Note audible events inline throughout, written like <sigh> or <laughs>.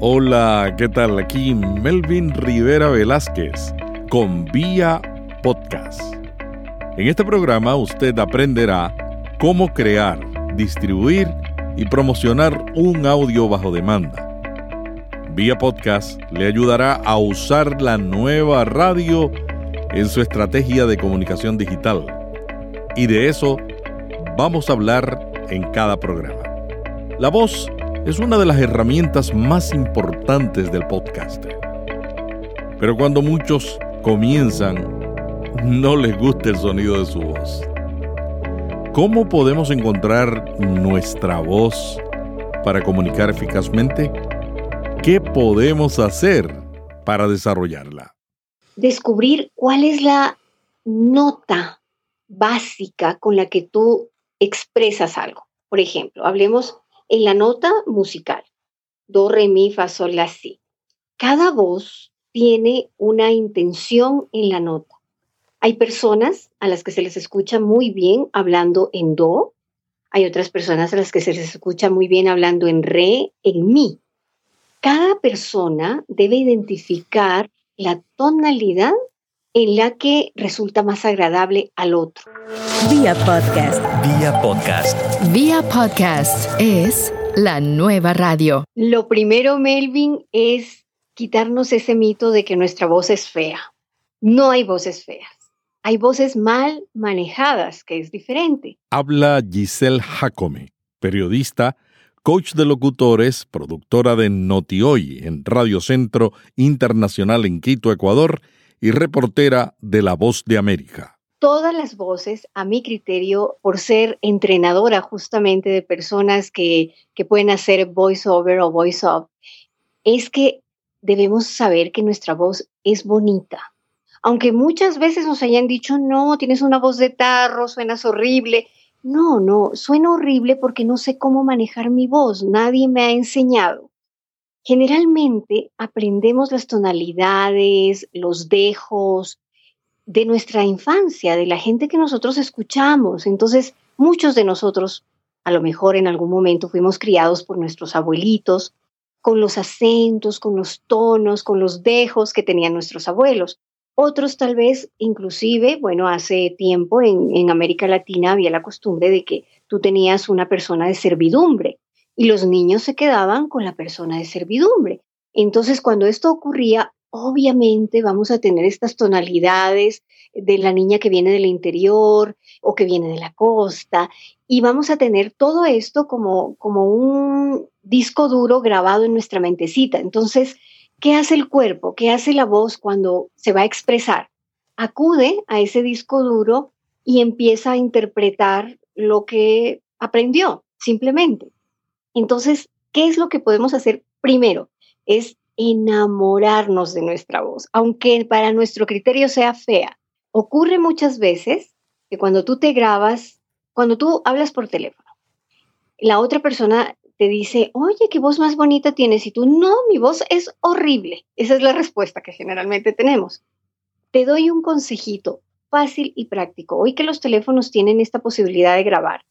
Hola, ¿qué tal? Aquí Melvin Rivera Velázquez con Vía Podcast. En este programa usted aprenderá cómo crear, distribuir y promocionar un audio bajo demanda. Vía Podcast le ayudará a usar la nueva radio en su estrategia de comunicación digital. Y de eso vamos a hablar en cada programa. La voz es una de las herramientas más importantes del podcast. Pero cuando muchos comienzan, no les gusta el sonido de su voz. ¿Cómo podemos encontrar nuestra voz para comunicar eficazmente? ¿Qué podemos hacer para desarrollarla? Descubrir cuál es la nota básica con la que tú expresas algo. Por ejemplo, hablemos en la nota musical, do, re, mi, fa, sol, la, si. Cada voz tiene una intención en la nota. Hay personas a las que se les escucha muy bien hablando en do, hay otras personas a las que se les escucha muy bien hablando en re, en mi. Cada persona debe identificar la tonalidad en la que resulta más agradable al otro. Vía podcast. Vía podcast. Vía podcast es la nueva radio. Lo primero, Melvin, es quitarnos ese mito de que nuestra voz es fea. No hay voces feas. Hay voces mal manejadas, que es diferente. Habla Giselle Jacome, periodista, coach de locutores, productora de Notioy en Radio Centro Internacional en Quito, Ecuador, y reportera de La Voz de América. Todas las voces, a mi criterio, por ser entrenadora justamente de personas que, que pueden hacer voiceover o voice off, es que debemos saber que nuestra voz es bonita. Aunque muchas veces nos hayan dicho, no, tienes una voz de tarro, suenas horrible. No, no, suena horrible porque no sé cómo manejar mi voz, nadie me ha enseñado. Generalmente aprendemos las tonalidades, los dejos de nuestra infancia, de la gente que nosotros escuchamos. Entonces, muchos de nosotros, a lo mejor en algún momento, fuimos criados por nuestros abuelitos, con los acentos, con los tonos, con los dejos que tenían nuestros abuelos. Otros tal vez, inclusive, bueno, hace tiempo en, en América Latina había la costumbre de que tú tenías una persona de servidumbre y los niños se quedaban con la persona de servidumbre. Entonces, cuando esto ocurría, obviamente vamos a tener estas tonalidades de la niña que viene del interior o que viene de la costa y vamos a tener todo esto como, como un disco duro grabado en nuestra mentecita. Entonces, ¿qué hace el cuerpo? ¿Qué hace la voz cuando se va a expresar? Acude a ese disco duro y empieza a interpretar lo que aprendió, simplemente. Entonces, ¿qué es lo que podemos hacer primero? Es enamorarnos de nuestra voz, aunque para nuestro criterio sea fea. Ocurre muchas veces que cuando tú te grabas, cuando tú hablas por teléfono, la otra persona te dice, oye, qué voz más bonita tienes, y tú, no, mi voz es horrible. Esa es la respuesta que generalmente tenemos. Te doy un consejito fácil y práctico. Hoy que los teléfonos tienen esta posibilidad de grabar,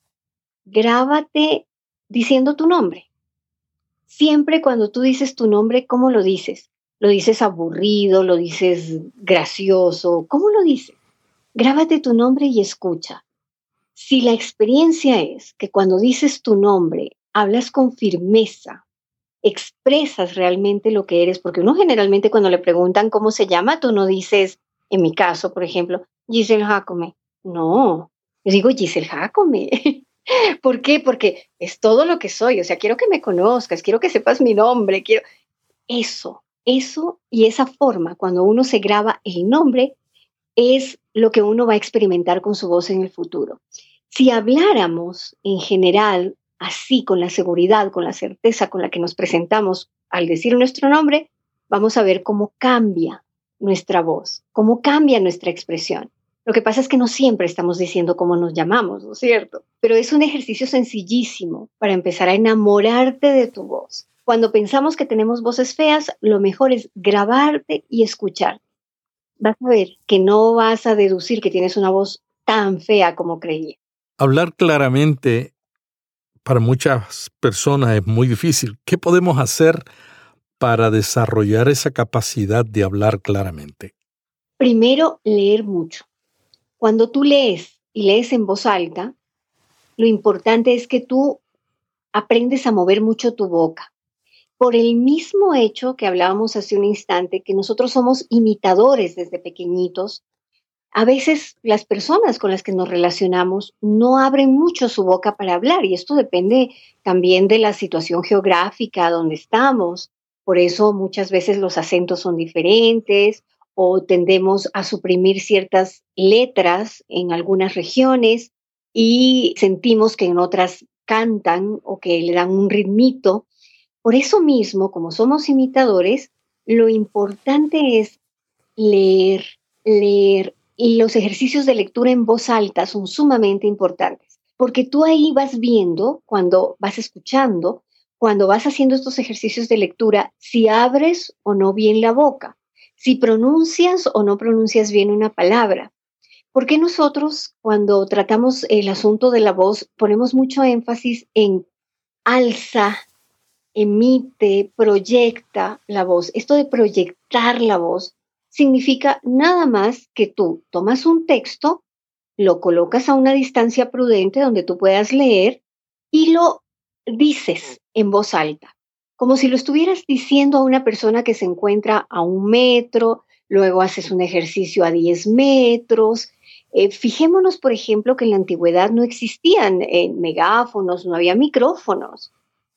grábate diciendo tu nombre. Siempre cuando tú dices tu nombre, ¿cómo lo dices? ¿Lo dices aburrido? ¿Lo dices gracioso? ¿Cómo lo dices? Grábate tu nombre y escucha. Si la experiencia es que cuando dices tu nombre hablas con firmeza, expresas realmente lo que eres, porque uno generalmente cuando le preguntan cómo se llama, tú no dices, en mi caso, por ejemplo, Giselle Jacome. No, yo digo Giselle Jacome. <laughs> <laughs> ¿Por qué? Porque es todo lo que soy. O sea, quiero que me conozcas, quiero que sepas mi nombre, quiero... Eso, eso y esa forma, cuando uno se graba el nombre, es lo que uno va a experimentar con su voz en el futuro. Si habláramos en general así, con la seguridad, con la certeza con la que nos presentamos al decir nuestro nombre, vamos a ver cómo cambia nuestra voz, cómo cambia nuestra expresión. Lo que pasa es que no siempre estamos diciendo cómo nos llamamos, ¿no es cierto? Pero es un ejercicio sencillísimo para empezar a enamorarte de tu voz. Cuando pensamos que tenemos voces feas, lo mejor es grabarte y escuchar. Vas a ver que no vas a deducir que tienes una voz tan fea como creía. Hablar claramente para muchas personas es muy difícil. ¿Qué podemos hacer para desarrollar esa capacidad de hablar claramente? Primero, leer mucho. Cuando tú lees y lees en voz alta, lo importante es que tú aprendes a mover mucho tu boca. Por el mismo hecho que hablábamos hace un instante, que nosotros somos imitadores desde pequeñitos, a veces las personas con las que nos relacionamos no abren mucho su boca para hablar y esto depende también de la situación geográfica donde estamos. Por eso muchas veces los acentos son diferentes o tendemos a suprimir ciertas letras en algunas regiones y sentimos que en otras cantan o que le dan un ritmito. Por eso mismo, como somos imitadores, lo importante es leer, leer. Y los ejercicios de lectura en voz alta son sumamente importantes, porque tú ahí vas viendo, cuando vas escuchando, cuando vas haciendo estos ejercicios de lectura, si abres o no bien la boca, si pronuncias o no pronuncias bien una palabra. Porque nosotros, cuando tratamos el asunto de la voz, ponemos mucho énfasis en alza, emite, proyecta la voz. Esto de proyectar la voz significa nada más que tú tomas un texto, lo colocas a una distancia prudente donde tú puedas leer y lo dices en voz alta, como si lo estuvieras diciendo a una persona que se encuentra a un metro, luego haces un ejercicio a 10 metros. Eh, fijémonos, por ejemplo, que en la antigüedad no existían eh, megáfonos, no había micrófonos.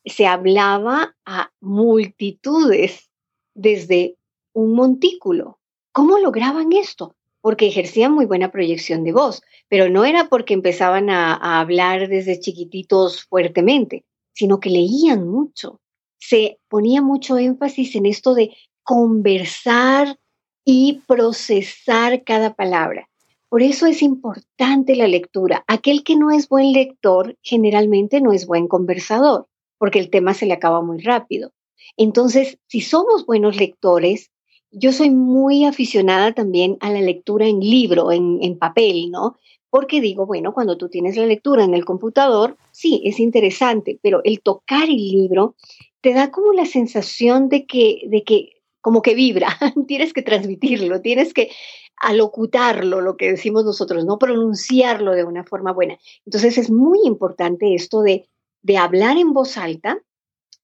Se hablaba a multitudes desde un montículo. ¿Cómo lograban esto? Porque ejercían muy buena proyección de voz, pero no era porque empezaban a, hablar desde chiquititos fuertemente, sino que leían mucho. Se ponía mucho énfasis en esto de conversar y procesar cada palabra. Por eso es importante la lectura. Aquel que no es buen lector generalmente no es buen conversador, porque el tema se le acaba muy rápido. Entonces, si somos buenos lectores, yo soy muy aficionada también a la lectura en libro, en, papel, ¿no? Porque digo, bueno, cuando tú tienes la lectura en el computador, sí, es interesante, pero el tocar el libro te da como la sensación de que, de que como que vibra, <laughs> tienes que transmitirlo, tienes que alocutarlo, lo que decimos nosotros, no pronunciarlo de una forma buena. Entonces es muy importante esto de, de hablar en voz alta,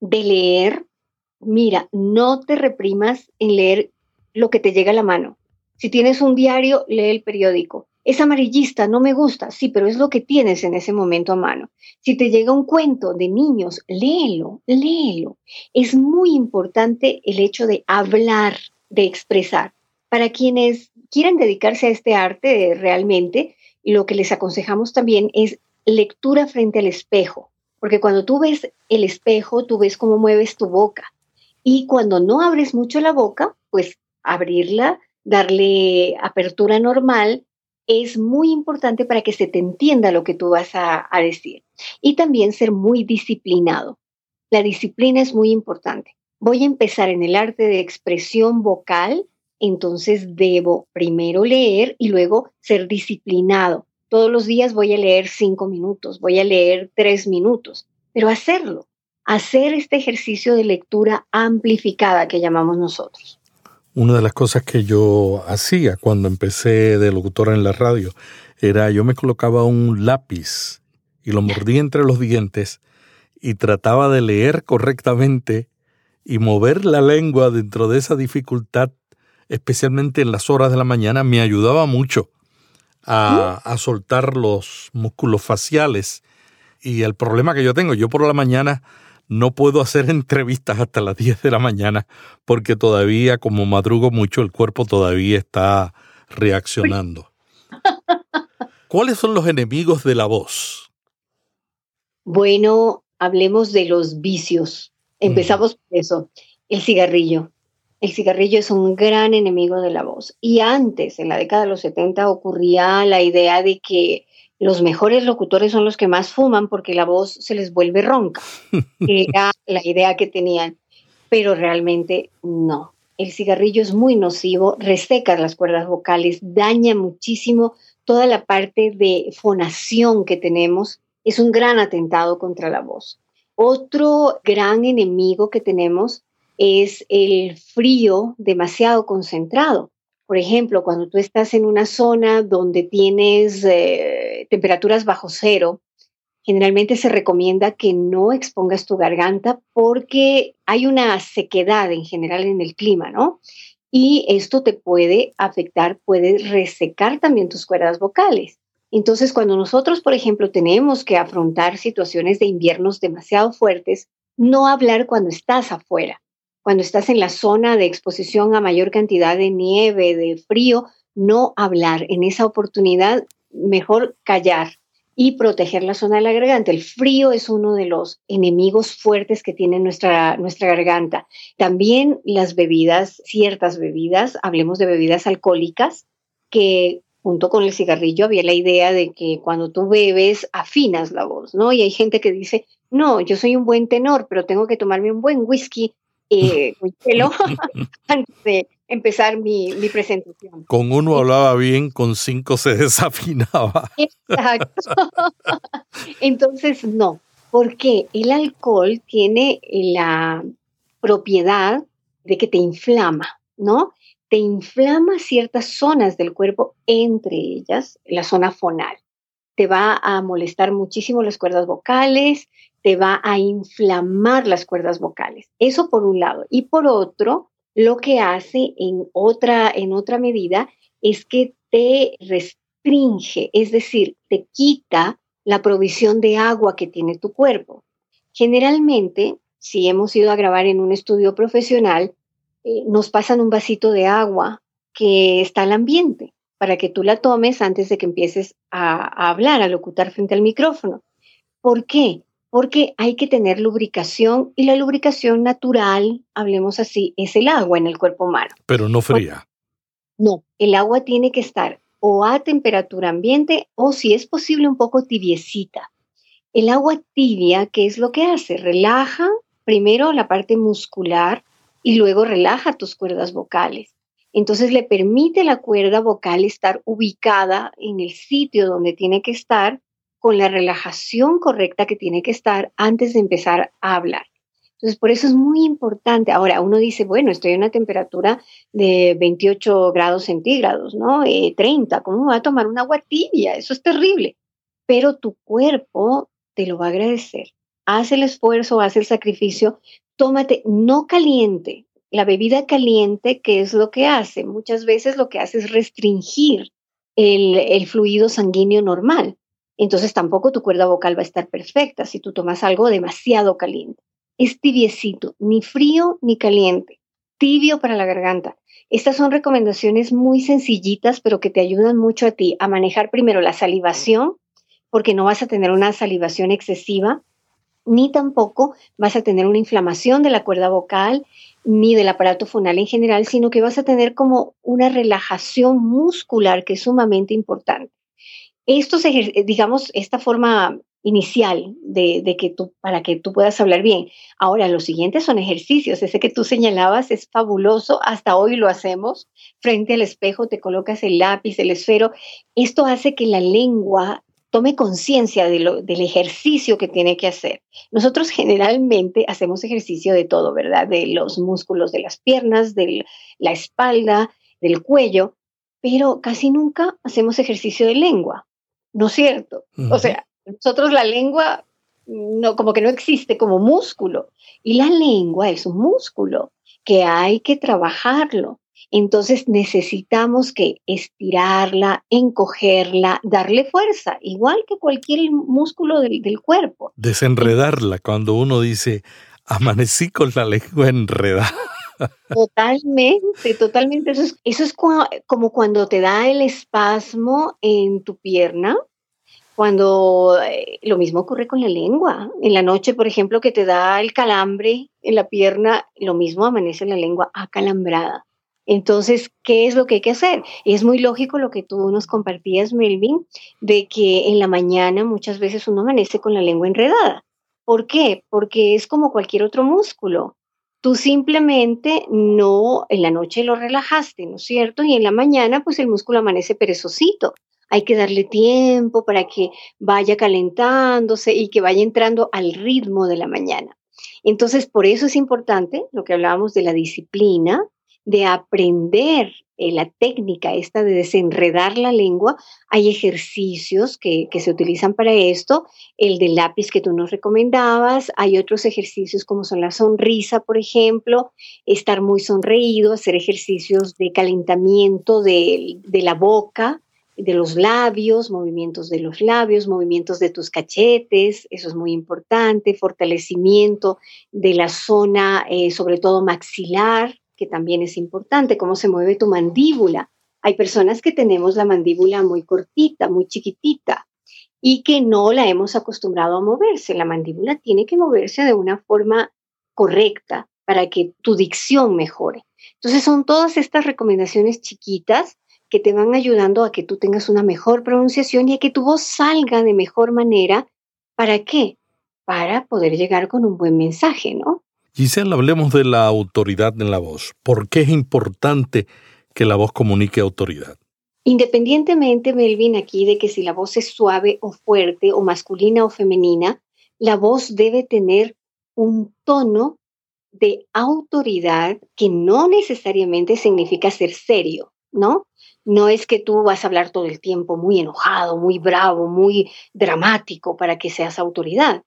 de leer. Mira, no te reprimas en leer lo que te llega a la mano. Si tienes un diario, lee el periódico. Es amarillista, no me gusta, sí, pero es lo que tienes en ese momento a mano. Si te llega un cuento de niños, léelo, léelo. Es muy importante el hecho de hablar, de expresar. Para quienes quieran dedicarse a este arte realmente, lo que les aconsejamos también es lectura frente al espejo, porque cuando tú ves el espejo, tú ves cómo mueves tu boca. Y cuando no abres mucho la boca, pues abrirla, darle apertura normal, es muy importante para que se te entienda lo que tú vas a, decir. Y también ser muy disciplinado. La disciplina es muy importante. Voy a empezar en el arte de expresión vocal, entonces debo primero leer y luego ser disciplinado. Todos los días voy a leer cinco minutos, voy a leer tres minutos, pero hacerlo, hacer este ejercicio de lectura amplificada que llamamos nosotros. Una de las cosas que yo hacía cuando empecé de locutor en la radio era yo me colocaba un lápiz y lo mordía entre los dientes y trataba de leer correctamente y mover la lengua dentro de esa dificultad, especialmente en las horas de la mañana, me ayudaba mucho a, a soltar los músculos faciales. Y el problema que yo tengo, yo por la mañana no puedo hacer <laughs> entrevistas hasta las 10 de la mañana porque todavía, como madrugo mucho, el cuerpo todavía está reaccionando. <laughs> ¿Cuáles son los enemigos de la voz? Bueno, hablemos de los vicios. Empezamos por eso. El cigarrillo. El cigarrillo es un gran enemigo de la voz. Y antes, en la década de los 70, ocurría la idea de que los mejores locutores son los que más fuman porque la voz se les vuelve ronca. <laughs> Era la idea que tenían, pero realmente no. El cigarrillo es muy nocivo, reseca las cuerdas vocales, daña muchísimo toda la parte de fonación que tenemos. Es un gran atentado contra la voz. Otro gran enemigo que tenemos es el frío demasiado concentrado. Por ejemplo, cuando tú estás en una zona donde tienes eh, temperaturas bajo cero, generalmente se recomienda que no expongas tu garganta porque hay una sequedad en general en el clima, ¿no? Y esto te puede afectar, puede resecar también tus cuerdas vocales. Entonces, cuando nosotros, por ejemplo, tenemos que afrontar situaciones de inviernos demasiado fuertes, no hablar cuando estás afuera. Cuando estás en la zona de exposición a mayor cantidad de nieve, de frío, no hablar. En esa oportunidad, mejor callar y proteger la zona de la garganta. El frío es uno de los enemigos fuertes que tiene nuestra, nuestra garganta. También las bebidas, ciertas bebidas, hablemos de bebidas alcohólicas, que junto con el cigarrillo había la idea de que cuando tú bebes afinas la voz, ¿no? Y hay gente que dice, no, yo soy un buen tenor, pero tengo que tomarme un buen whisky eh, <laughs> <laughs> antes de empezar mi, mi, presentación. Con uno hablaba bien, con cinco se desafinaba. <laughs> Exacto. Entonces, no, porque el alcohol tiene la propiedad de que te inflama, ¿no? Te inflama ciertas zonas del cuerpo, entre ellas la zona fonal. Te va a molestar muchísimo las cuerdas vocales, te va a inflamar las cuerdas vocales. Eso por un lado. Y por otro, lo que hace en otra, en otra medida es que te restringe, es decir, te quita la provisión de agua que tiene tu cuerpo. Generalmente, si hemos ido a grabar en un estudio profesional, eh, nos pasan un vasito de agua que está al ambiente para que tú la tomes antes de que empieces a, a hablar, a locutar frente al micrófono. ¿Por qué? porque hay que tener lubricación y la lubricación natural, hablemos así, es el agua en el cuerpo humano. Pero no fría. No, el agua tiene que estar o a temperatura ambiente o si es posible un poco tibiecita. El agua tibia, ¿qué es lo que hace? Relaja primero la parte muscular y luego relaja tus cuerdas vocales. Entonces le permite la cuerda vocal estar ubicada en el sitio donde tiene que estar con la relajación correcta que tiene que estar antes de empezar a hablar. Entonces, por eso es muy importante. Ahora, uno dice, bueno, estoy a una temperatura de 28 grados centígrados, ¿no? 30, eh, ¿cómo va a tomar una agua tibia? Eso es terrible. Pero tu cuerpo te lo va a agradecer. Haz el esfuerzo, haz el sacrificio, tómate no caliente. La bebida caliente, ¿qué es lo que hace? Muchas veces lo que hace es restringir el, el fluido sanguíneo normal entonces tampoco tu cuerda vocal va a estar perfecta si tú tomas algo demasiado caliente. Es tibiecito, ni frío ni caliente, tibio para la garganta. Estas son recomendaciones muy sencillitas, pero que te ayudan mucho a ti a manejar primero la salivación, porque no vas a tener una salivación excesiva, ni tampoco vas a tener una inflamación de la cuerda vocal ni del aparato fonal en general, sino que vas a tener como una relajación muscular que es sumamente importante estos, digamos, esta forma inicial de, que tú, para que tú puedas hablar bien. Ahora, los siguientes son ejercicios. Ese que tú señalabas es fabuloso. Hasta hoy lo hacemos. Frente al espejo te colocas el lápiz, el esfero. Esto hace que la lengua tome conciencia de del ejercicio que tiene que hacer. Nosotros generalmente hacemos ejercicio de todo, ¿verdad? De los músculos de las piernas, de la espalda, del cuello, pero casi nunca hacemos ejercicio de lengua. ¿no es cierto? O sea, nosotros la lengua no, como que no existe como músculo y la lengua es un músculo que hay que trabajarlo. Entonces necesitamos que estirarla, encogerla, darle fuerza, igual que cualquier músculo del, del cuerpo. Desenredarla cuando uno dice, amanecí con la lengua enredada. Totalmente, totalmente. Eso es, eso es como cuando te da el espasmo en tu pierna, cuando eh, lo mismo ocurre con la lengua. En la noche, por ejemplo, que te da el calambre en la pierna, lo mismo amanece la lengua acalambrada. Entonces, ¿qué es lo que hay que hacer? Es muy lógico lo que tú nos compartías, Melvin, de que en la mañana muchas veces uno amanece con la lengua enredada. ¿Por qué? Porque es como cualquier otro músculo. Tú simplemente no, en la noche lo relajaste, ¿no es cierto? Y en la mañana, pues el músculo amanece perezosito. Hay que darle tiempo para que vaya calentándose y que vaya entrando al ritmo de la mañana. Entonces, por eso es importante lo que hablábamos de la disciplina, de aprender eh, la técnica esta de desenredar la lengua. Hay ejercicios que, que, se utilizan para esto, el del lápiz que tú nos recomendabas, hay otros ejercicios como son la sonrisa, por ejemplo, estar muy sonreído, hacer ejercicios de calentamiento de, de la boca, de los labios, movimientos de los labios, movimientos de tus cachetes, eso es muy importante, fortalecimiento de la zona, eh, sobre todo maxilar, que también es importante, cómo se mueve tu mandíbula. Hay personas que tenemos la mandíbula muy cortita, muy chiquitita y que no la hemos acostumbrado a moverse. La mandíbula tiene que moverse de una forma correcta para que tu dicción mejore. Entonces son todas estas recomendaciones chiquitas que te van ayudando a que tú tengas una mejor pronunciación y a que tu voz salga de mejor manera. ¿Para qué? Para poder llegar con un buen mensaje, ¿no? Giselle, hablemos de la autoridad en la voz. ¿Por qué es importante que la voz comunique autoridad? Independientemente, Melvin, aquí de que si la voz es suave o fuerte o masculina o femenina, la voz debe tener un tono de autoridad que no necesariamente significa ser serio, ¿no? No es que tú vas a hablar todo el tiempo muy enojado, muy bravo, muy dramático para que seas autoridad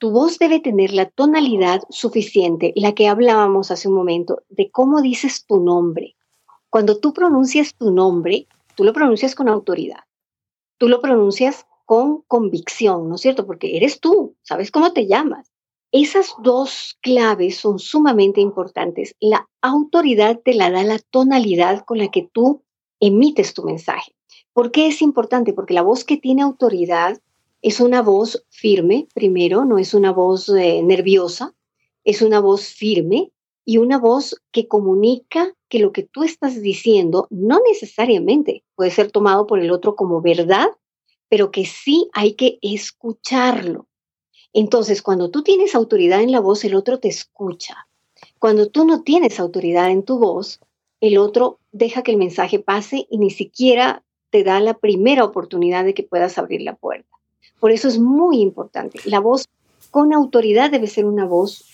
tu voz debe tener la tonalidad suficiente, la que hablábamos hace un momento, de cómo dices tu nombre. Cuando tú pronuncias tu nombre, tú lo pronuncias con autoridad. Tú lo pronuncias con convicción, ¿no es cierto? Porque eres tú, sabes cómo te llamas. Esas dos claves son sumamente importantes. La autoridad te la da la tonalidad con la que tú emites tu mensaje. ¿Por qué es importante? Porque la voz que tiene autoridad es una voz firme, primero, no es una voz eh, nerviosa, es una voz firme y una voz que comunica que lo que tú estás diciendo no necesariamente puede ser tomado por el otro como verdad, pero que sí hay que escucharlo. Entonces, cuando tú tienes autoridad en la voz, el otro te escucha. Cuando tú no tienes autoridad en tu voz, el otro deja que el mensaje pase y ni siquiera te da la primera oportunidad de que puedas abrir la puerta. Por eso es muy importante. La voz con autoridad debe ser una voz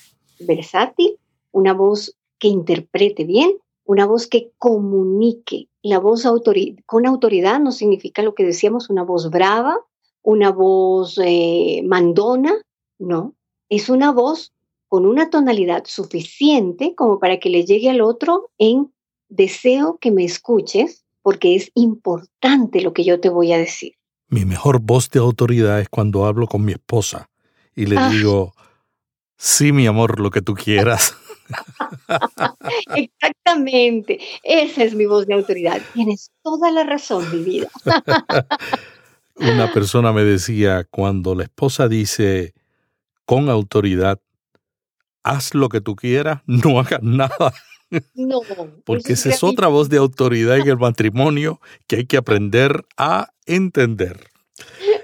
versátil, una voz que interprete bien, una voz que comunique. La voz con autoridad no significa lo que decíamos, una voz brava, una voz eh, mandona, no. Es una voz con una tonalidad suficiente como para que le llegue al otro en deseo que me escuches, porque es importante lo que yo te voy a decir. Mi mejor voz de autoridad es cuando hablo con mi esposa y le ah. digo, sí, mi amor, lo que tú quieras. <laughs> Exactamente, esa es mi voz de autoridad. Tienes toda la razón, mi vida. <laughs> Una persona me decía, cuando la esposa dice con autoridad, haz lo que tú quieras, no hagas nada. No. Porque esa es otra voz de autoridad en el matrimonio que hay que aprender a entender.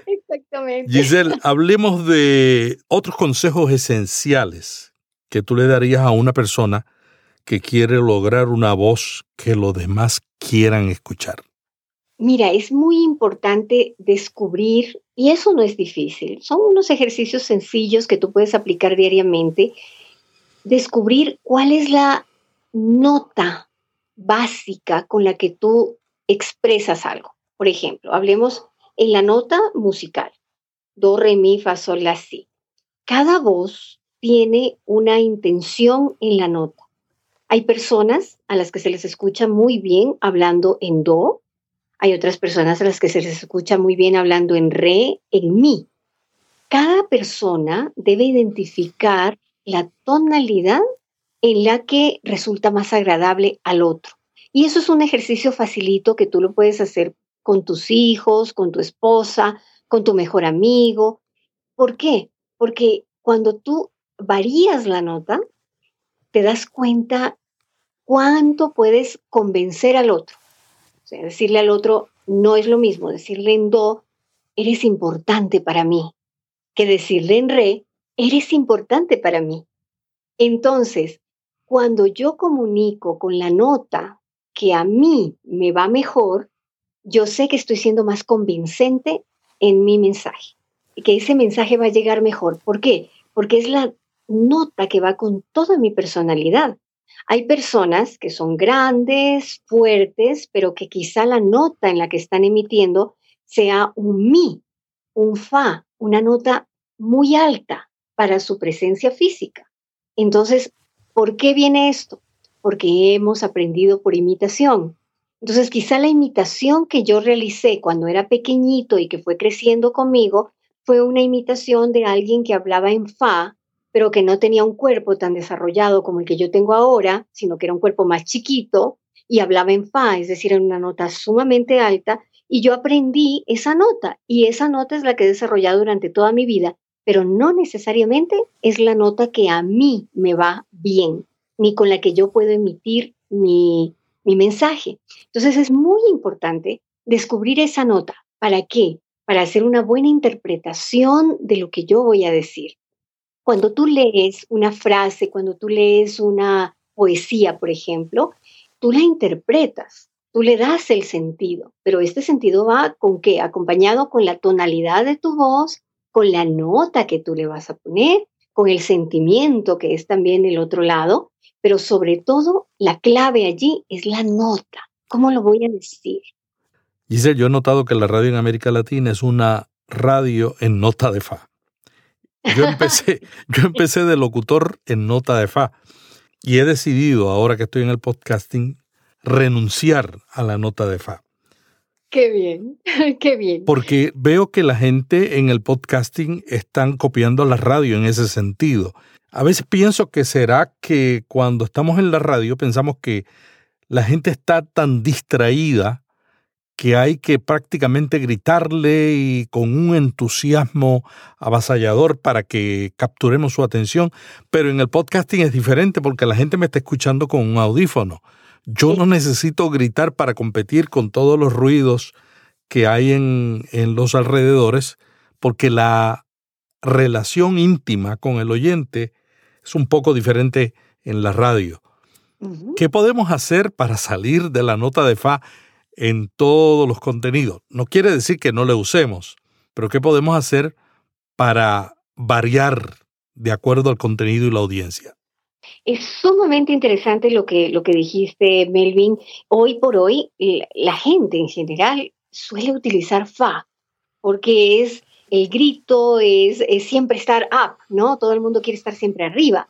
Exactamente. Giselle, hablemos de otros consejos esenciales que tú le darías a una persona que quiere lograr una voz que los demás quieran escuchar. Mira, es muy importante descubrir, y eso no es difícil, son unos ejercicios sencillos que tú puedes aplicar diariamente, descubrir cuál es la nota básica con la que tú expresas algo. Por ejemplo, hablemos en la nota musical, do, re, mi, fa, sol, la, si. Cada voz tiene una intención en la nota. Hay personas a las que se les escucha muy bien hablando en do, hay otras personas a las que se les escucha muy bien hablando en re, en mi. Cada persona debe identificar la tonalidad en la que resulta más agradable al otro. Y eso es un ejercicio facilito que tú lo puedes hacer con tus hijos, con tu esposa, con tu mejor amigo. ¿Por qué? Porque cuando tú varías la nota, te das cuenta cuánto puedes convencer al otro. O sea, decirle al otro no es lo mismo decirle en do, eres importante para mí, que decirle en re, eres importante para mí. Entonces, cuando yo comunico con la nota que a mí me va mejor, yo sé que estoy siendo más convincente en mi mensaje que ese mensaje va a llegar mejor. ¿Por qué? Porque es la nota que va con toda mi personalidad. Hay personas que son grandes, fuertes, pero que quizá la nota en la que están emitiendo sea un mi, un fa, una nota muy alta para su presencia física. Entonces, ¿por qué viene esto? Porque hemos aprendido por imitación. Entonces, quizá la imitación que yo realicé cuando era pequeñito y que fue creciendo conmigo fue una imitación de alguien que hablaba en fa, pero que no tenía un cuerpo tan desarrollado como el que yo tengo ahora, sino que era un cuerpo más chiquito y hablaba en fa, es decir, en una nota sumamente alta, y yo aprendí esa nota, y esa nota es la que he desarrollado durante toda mi vida, pero no necesariamente es la nota que a mí me va bien, ni con la que yo puedo emitir mi, mi mensaje. Entonces es muy importante descubrir esa nota. ¿Para qué? Para hacer una buena interpretación de lo que yo voy a decir. Cuando tú lees una frase, cuando tú lees una poesía, por ejemplo, tú la interpretas, tú le das el sentido, pero este sentido va con qué? Acompañado con la tonalidad de tu voz, con la nota que tú le vas a poner, con el sentimiento que es también el otro lado, pero sobre todo la clave allí es la nota. ¿Cómo lo voy a decir? Giselle, yo he notado que la radio en América Latina es una radio en nota de fa. Yo <laughs> empecé, yo empecé de locutor en nota de fa y he decidido, ahora que estoy en el podcasting, renunciar a la nota de fa. Qué bien, <laughs> qué bien. Porque veo que la gente en el podcasting están copiando la radio en ese sentido. A veces pienso que será que cuando estamos en la radio pensamos que la gente está tan distraída que hay que prácticamente gritarle y con un entusiasmo avasallador para que capturemos su atención, pero en el podcasting es diferente porque la gente me está escuchando con un audífono. Yo no necesito gritar para competir con todos los ruidos que hay en, en los alrededores, porque la relación íntima con el oyente es un poco diferente en la radio. ¿Qué podemos hacer para salir de la nota de fa en todos los contenidos? No quiere decir que no le usemos, pero ¿qué podemos hacer para variar de acuerdo al contenido y la audiencia? Es sumamente interesante lo que, lo que dijiste, Melvin. Hoy por hoy, la gente en general suele utilizar fa, porque es el grito, es, siempre estar up, ¿no? Todo el mundo quiere estar siempre arriba.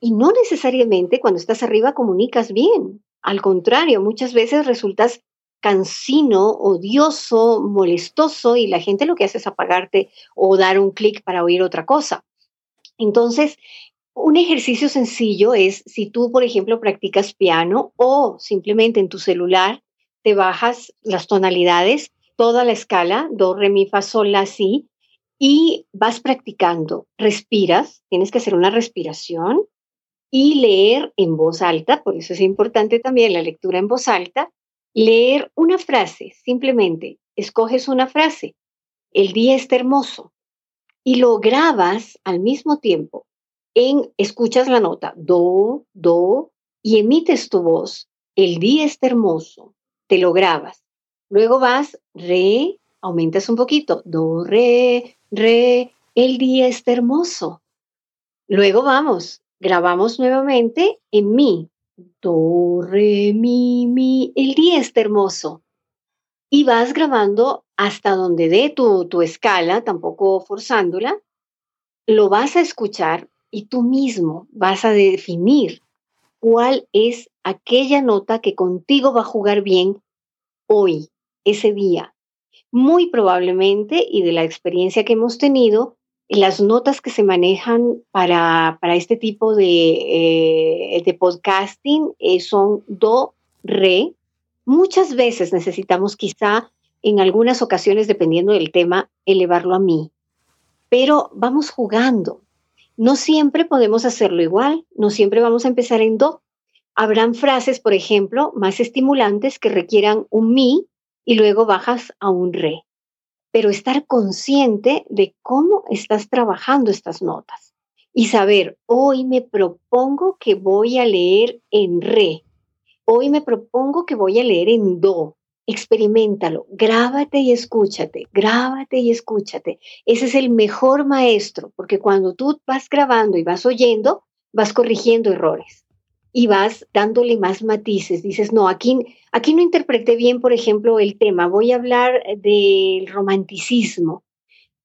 Y no necesariamente cuando estás arriba comunicas bien. Al contrario, muchas veces resultas cansino, odioso, molestoso y la gente lo que hace es apagarte o dar un clic para oír otra cosa. Entonces, un ejercicio sencillo es si tú, por ejemplo, practicas piano o simplemente en tu celular te bajas las tonalidades, toda la escala, do, re, mi, fa, sol, la, si, y vas practicando. Respiras, tienes que hacer una respiración y leer en voz alta, por eso es importante también la lectura en voz alta, leer una frase, simplemente escoges una frase, el día está hermoso, y lo grabas al mismo tiempo escuchas la nota, do, do, y emites tu voz, el día está hermoso, te lo grabas. Luego vas, re, aumentas un poquito, do, re, re, el día está hermoso. Luego vamos, grabamos nuevamente en mi, do, re, mi, mi, el día está hermoso. Y vas grabando hasta donde dé tu, tu escala, tampoco forzándola. Lo vas a escuchar y tú mismo vas a definir cuál es aquella nota que contigo va a jugar bien hoy, ese día. Muy probablemente, y de la experiencia que hemos tenido, las notas que se manejan para, para este tipo de, eh, de podcasting eh, son do, re. Muchas veces necesitamos quizá en algunas ocasiones, dependiendo del tema, elevarlo a mí. Pero vamos jugando, no siempre podemos hacerlo igual, no siempre vamos a empezar en do. Habrán frases, por ejemplo, más estimulantes que requieran un mi y luego bajas a un re. Pero estar consciente de cómo estás trabajando estas notas y saber, hoy me propongo que voy a leer en re, hoy me propongo que voy a leer en do. Experimentalo, grábate y escúchate, grábate y escúchate. Ese es el mejor maestro, porque cuando tú vas grabando y vas oyendo, vas corrigiendo errores y vas dándole más matices. Dices, no, aquí, aquí no interpreté bien, por ejemplo, el tema. Voy a hablar del romanticismo.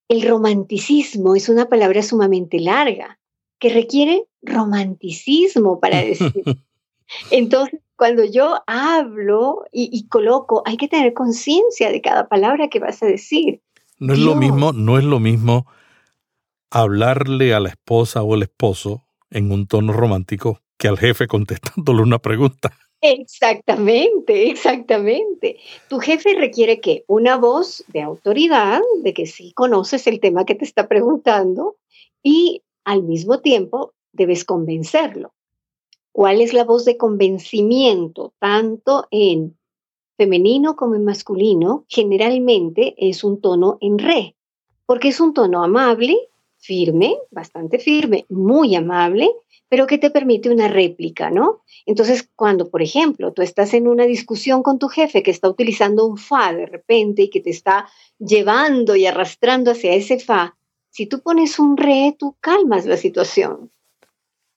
El romanticismo es una palabra sumamente larga que requiere romanticismo para decir. <laughs> Entonces, cuando yo hablo y, coloco, hay que tener conciencia de cada palabra que vas a decir. No es lo mismo, no es lo mismo hablarle a la esposa o el esposo en un tono romántico que al jefe contestándole una pregunta. Exactamente, exactamente. Tu jefe requiere que una voz de autoridad, de que sí conoces el tema que te está preguntando y al mismo tiempo debes convencerlo. ¿Cuál es la voz de convencimiento? Tanto en femenino como en masculino, generalmente es un tono en re, porque es un tono amable, firme, bastante firme, muy amable, pero que te permite una réplica, ¿no? Entonces, cuando, por ejemplo, tú estás en una discusión con tu jefe que está utilizando un fa de repente y que te está llevando y arrastrando hacia ese fa, si tú pones un re, tú calmas la situación.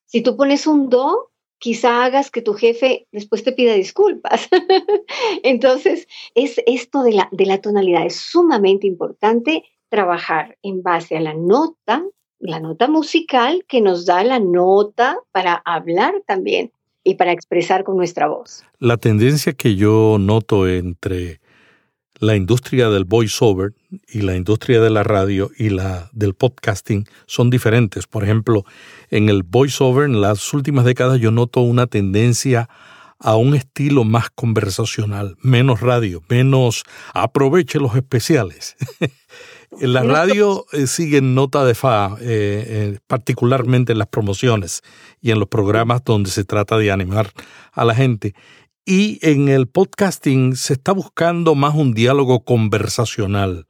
Si tú pones un do, quizá hagas que tu jefe después te pida disculpas. <laughs> Entonces, es esto de la, de la tonalidad. Es sumamente importante trabajar en base a la nota, la nota musical que nos da la nota para hablar también y para expresar con nuestra voz. La tendencia que yo noto entre la industria del voiceover y la industria de la radio y la del podcasting son diferentes. Por ejemplo, en el voiceover en las últimas décadas yo noto una tendencia a un estilo más conversacional, menos radio, menos aproveche los especiales. <laughs> en la radio eh, siguen nota de fa, eh, eh, particularmente en las promociones y en los programas donde se trata de animar a la gente. Y en el podcasting se está buscando más un diálogo conversacional,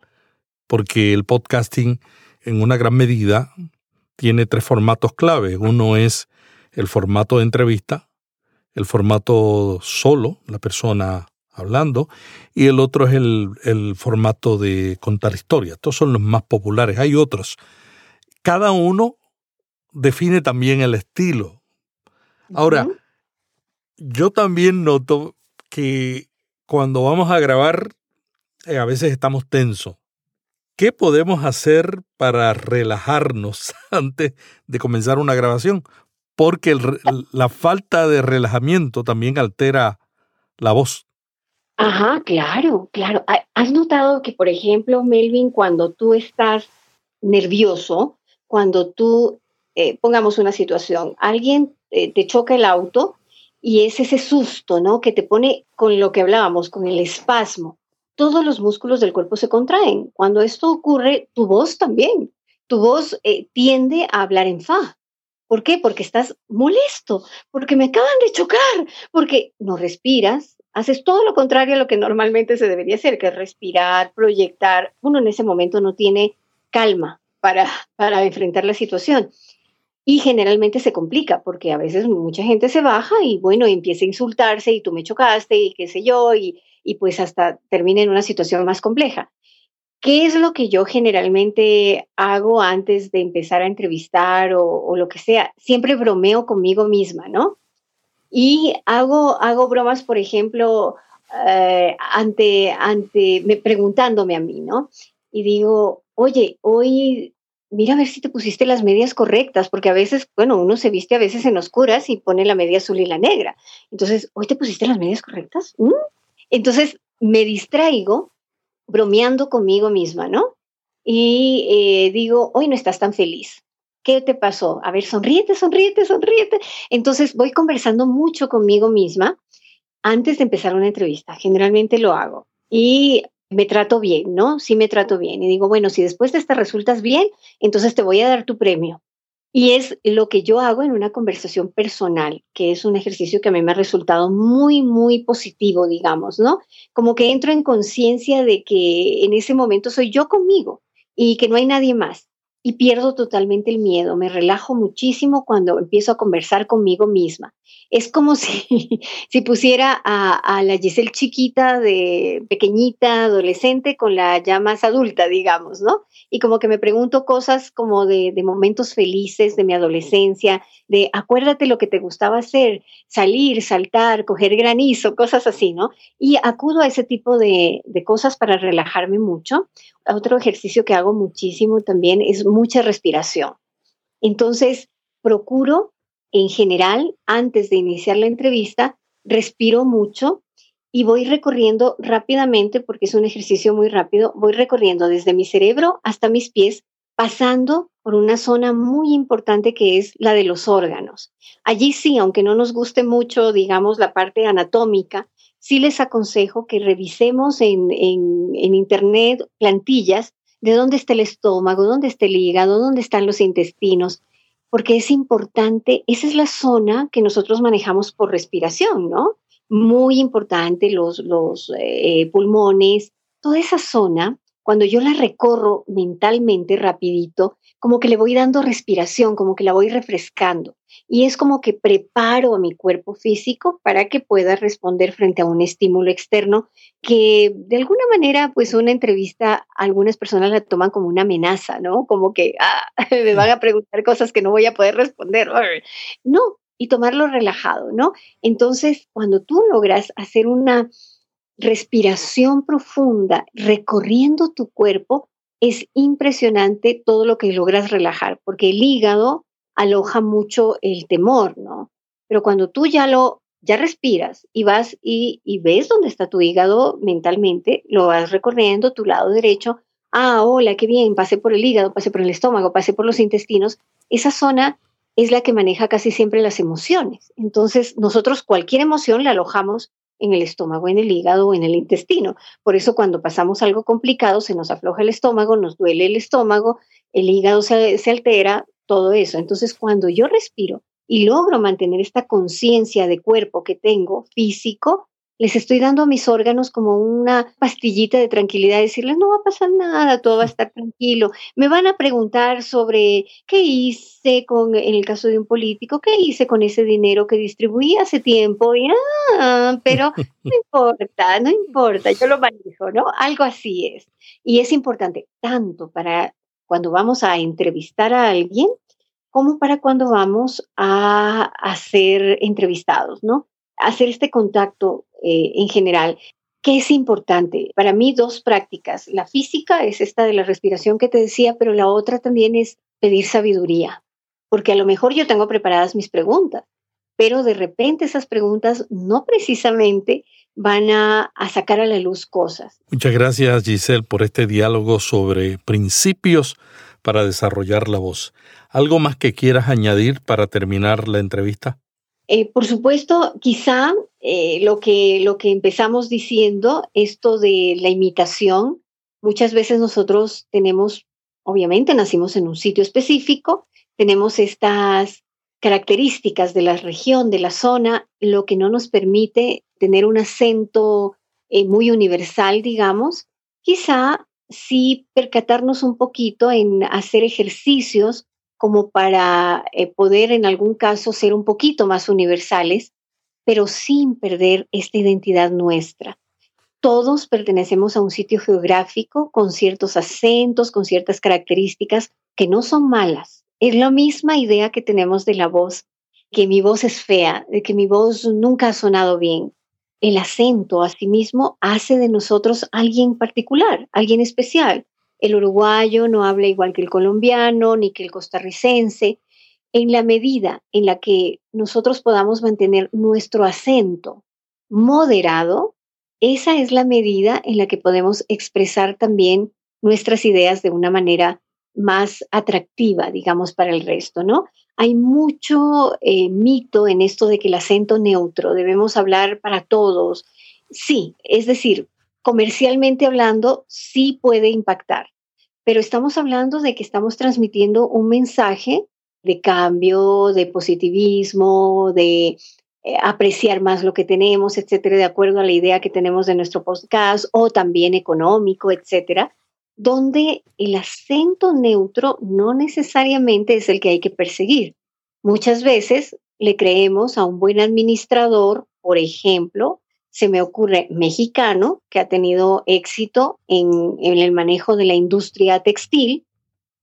porque el podcasting en una gran medida tiene tres formatos clave. Uno es el formato de entrevista, el formato solo, la persona hablando, y el otro es el, el formato de contar historias. Estos son los más populares. Hay otros. Cada uno define también el estilo. Ahora, yo también noto que cuando vamos a grabar, eh, a veces estamos tensos. ¿Qué podemos hacer para relajarnos <laughs> antes de comenzar una grabación? Porque la falta de relajamiento también altera la voz. Ajá, claro, claro. ¿Has notado que, por ejemplo, Melvin, cuando tú estás nervioso, cuando tú, eh, pongamos una situación, alguien eh, te choca el auto y es ese susto, ¿no? Que te pone con lo que hablábamos, con el espasmo. Todos los músculos del cuerpo se contraen. Cuando esto ocurre, tu voz también. Tu voz eh, tiende a hablar en fa. ¿Por qué? Porque estás molesto, porque me acaban de chocar, porque no respiras, haces todo lo contrario a lo que normalmente se debería hacer, que es respirar, proyectar. Uno en ese momento no tiene calma para, para enfrentar la situación. Y generalmente se complica porque a veces mucha gente se baja y bueno, empieza a insultarse y tú me chocaste y qué sé yo, y, y pues hasta termina en una situación más compleja. ¿Qué es lo que yo generalmente hago antes de empezar a entrevistar o, lo que sea? Siempre bromeo conmigo misma, ¿no? Y hago, hago bromas, por ejemplo, eh, ante, ante, me, preguntándome a mí, ¿no? Y digo, oye, hoy mira a ver si te pusiste las medias correctas, porque a veces, bueno, uno se viste a veces en oscuras y pone la media azul y la negra. Entonces, ¿hoy te pusiste las medias correctas? ¿Mm? Entonces, me distraigo bromeando conmigo misma, ¿no? Y eh, digo, hoy no estás tan feliz. ¿Qué te pasó? A ver, sonríete, sonríete, sonríete. Entonces, voy conversando mucho conmigo misma antes de empezar una entrevista. Generalmente lo hago. Y me trato bien, ¿no? Sí me trato bien. Y digo, bueno, si después de esta resultas bien, entonces te voy a dar tu premio. Y es lo que yo hago en una conversación personal, que es un ejercicio que a mí me ha resultado muy, muy positivo, digamos, ¿no? Como que entro en conciencia de que en ese momento soy yo conmigo y que no hay nadie más. Y pierdo totalmente el miedo. Me relajo muchísimo cuando empiezo a conversar conmigo misma. Es como <laughs> si, si pusiera a, la Giselle chiquita, de pequeñita, adolescente, con la ya más adulta, digamos, ¿no? Y como que me pregunto cosas como de, de momentos felices de mi adolescencia, de acuérdate lo que te gustaba hacer, salir, saltar, coger granizo, cosas así, ¿no? Y acudo a ese tipo de, de cosas para relajarme mucho. Otro ejercicio que hago muchísimo también es mucha respiración. Entonces, procuro en general, antes de iniciar la entrevista, respiro mucho y voy recorriendo rápidamente, porque es un ejercicio muy rápido, voy recorriendo desde mi cerebro hasta mis pies, pasando por una zona muy importante que es la de los órganos. Allí sí, aunque no nos guste mucho, digamos, la parte anatómica, sí les aconsejo que revisemos en, en, Internet plantillas de dónde está el estómago, dónde está el hígado, dónde están los intestinos, porque es importante, esa es la zona que nosotros manejamos por respiración, ¿no? Muy importante, los, los eh, pulmones, toda esa zona, cuando yo la recorro mentalmente rapidito, como que le voy dando respiración, como que la voy refrescando. Y es como que preparo a mi cuerpo físico para que pueda responder frente a un estímulo externo que de alguna manera, pues una entrevista, algunas personas la toman como una amenaza, ¿no? Como que ah, <laughs> me van a preguntar cosas que no voy a poder responder. No, y tomarlo relajado, ¿no? Entonces, cuando tú logras hacer una respiración profunda recorriendo tu cuerpo, es impresionante todo lo que logras relajar, porque el hígado aloja mucho el temor, ¿no? Pero cuando tú ya lo, ya respiras y vas y, y ves dónde está tu hígado mentalmente, lo vas recorriendo tu lado derecho, ah, hola, qué bien, pasé por el hígado, pasé por el estómago, pasé por los intestinos, esa zona es la que maneja casi siempre las emociones. Entonces, nosotros cualquier emoción la alojamos en el estómago, en el hígado o en el intestino. Por eso cuando pasamos algo complicado se nos afloja el estómago, nos duele el estómago, el hígado se, se altera, todo eso. Entonces cuando yo respiro y logro mantener esta conciencia de cuerpo que tengo físico, les estoy dando a mis órganos como una pastillita de tranquilidad, decirles, no va a pasar nada, todo va a estar tranquilo. Me van a preguntar sobre qué hice con, en el caso de un político, qué hice con ese dinero que distribuí hace tiempo, y, ah, pero <laughs> no importa, no importa, yo lo manejo, ¿no? Algo así es. Y es importante tanto para cuando vamos a entrevistar a alguien, como para cuando vamos a, a ser entrevistados, ¿no? Hacer este contacto eh, en general. ¿Qué es importante? Para mí dos prácticas. La física es esta de la respiración que te decía, pero la otra también es pedir sabiduría, porque a lo mejor yo tengo preparadas mis preguntas, pero de repente esas preguntas no precisamente van a, a, sacar a la luz cosas. Muchas gracias Giselle por este diálogo sobre principios para desarrollar la voz. ¿Algo más que quieras añadir para terminar la entrevista? Eh, por supuesto, quizá eh, lo, que, lo que empezamos diciendo, esto de la imitación, muchas veces nosotros tenemos, obviamente nacimos en un sitio específico, tenemos estas características de la región, de la zona, lo que no nos permite tener un acento eh, muy universal, digamos. Quizá sí percatarnos un poquito en hacer ejercicios como para eh, poder en algún caso ser un poquito más universales, pero sin perder esta identidad nuestra. Todos pertenecemos a un sitio geográfico con ciertos acentos, con ciertas características que no son malas. Es la misma idea que tenemos de la voz, que mi voz es fea, de que mi voz nunca ha sonado bien. El acento, asimismo, hace de nosotros alguien particular, alguien especial el uruguayo no habla igual que el colombiano ni que el costarricense. En la medida en la que nosotros podamos mantener nuestro acento moderado, esa es la medida en la que podemos expresar también nuestras ideas de una manera más atractiva, digamos, para el resto, ¿no? Hay mucho eh, mito en esto de que el acento neutro, debemos hablar para todos. Sí, es decir, comercialmente hablando, sí puede impactar, pero estamos hablando de que estamos transmitiendo un mensaje de cambio, de positivismo, de eh, apreciar más lo que tenemos, etcétera, de acuerdo a la idea que tenemos de nuestro podcast o también económico, etcétera. donde el acento neutro no necesariamente es el que hay que perseguir. Muchas veces le creemos a un buen administrador, por ejemplo, se me ocurre mexicano, que ha tenido éxito en, el manejo de la industria textil,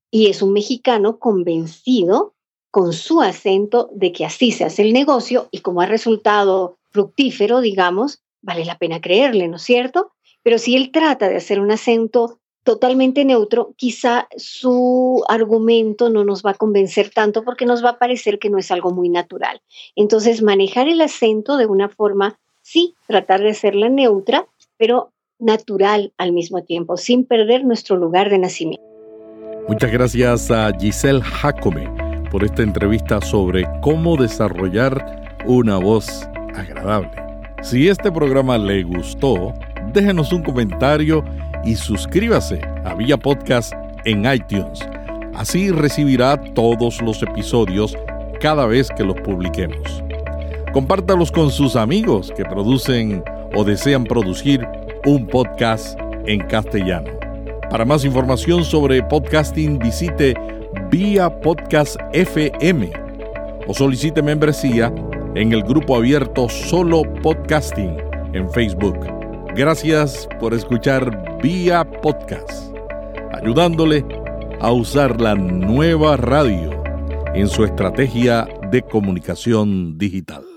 y es un mexicano convencido con su acento de que así se hace el negocio y como ha resultado fructífero, digamos, vale la pena creerle, ¿no es cierto? Pero si él trata de hacer un acento totalmente neutro, quizá su argumento no nos va a convencer tanto porque nos va a parecer que no es algo muy natural. Entonces, manejar el acento de una forma, sí, tratar de hacerla neutra, pero natural al mismo tiempo, sin perder nuestro lugar de nacimiento. Muchas gracias a Giselle Jacome por esta entrevista sobre cómo desarrollar una voz agradable. Si este programa le gustó, déjenos un comentario y suscríbase a Vía Podcast en iTunes. Así recibirá todos los episodios cada vez que los publiquemos. Compártalos con sus amigos que producen o desean producir un podcast en castellano. Para más información sobre podcasting visite Vía Podcast FM o solicite membresía en el grupo abierto Solo Podcasting en Facebook. Gracias por escuchar vía podcast, ayudándole a usar la nueva radio en su estrategia de comunicación digital.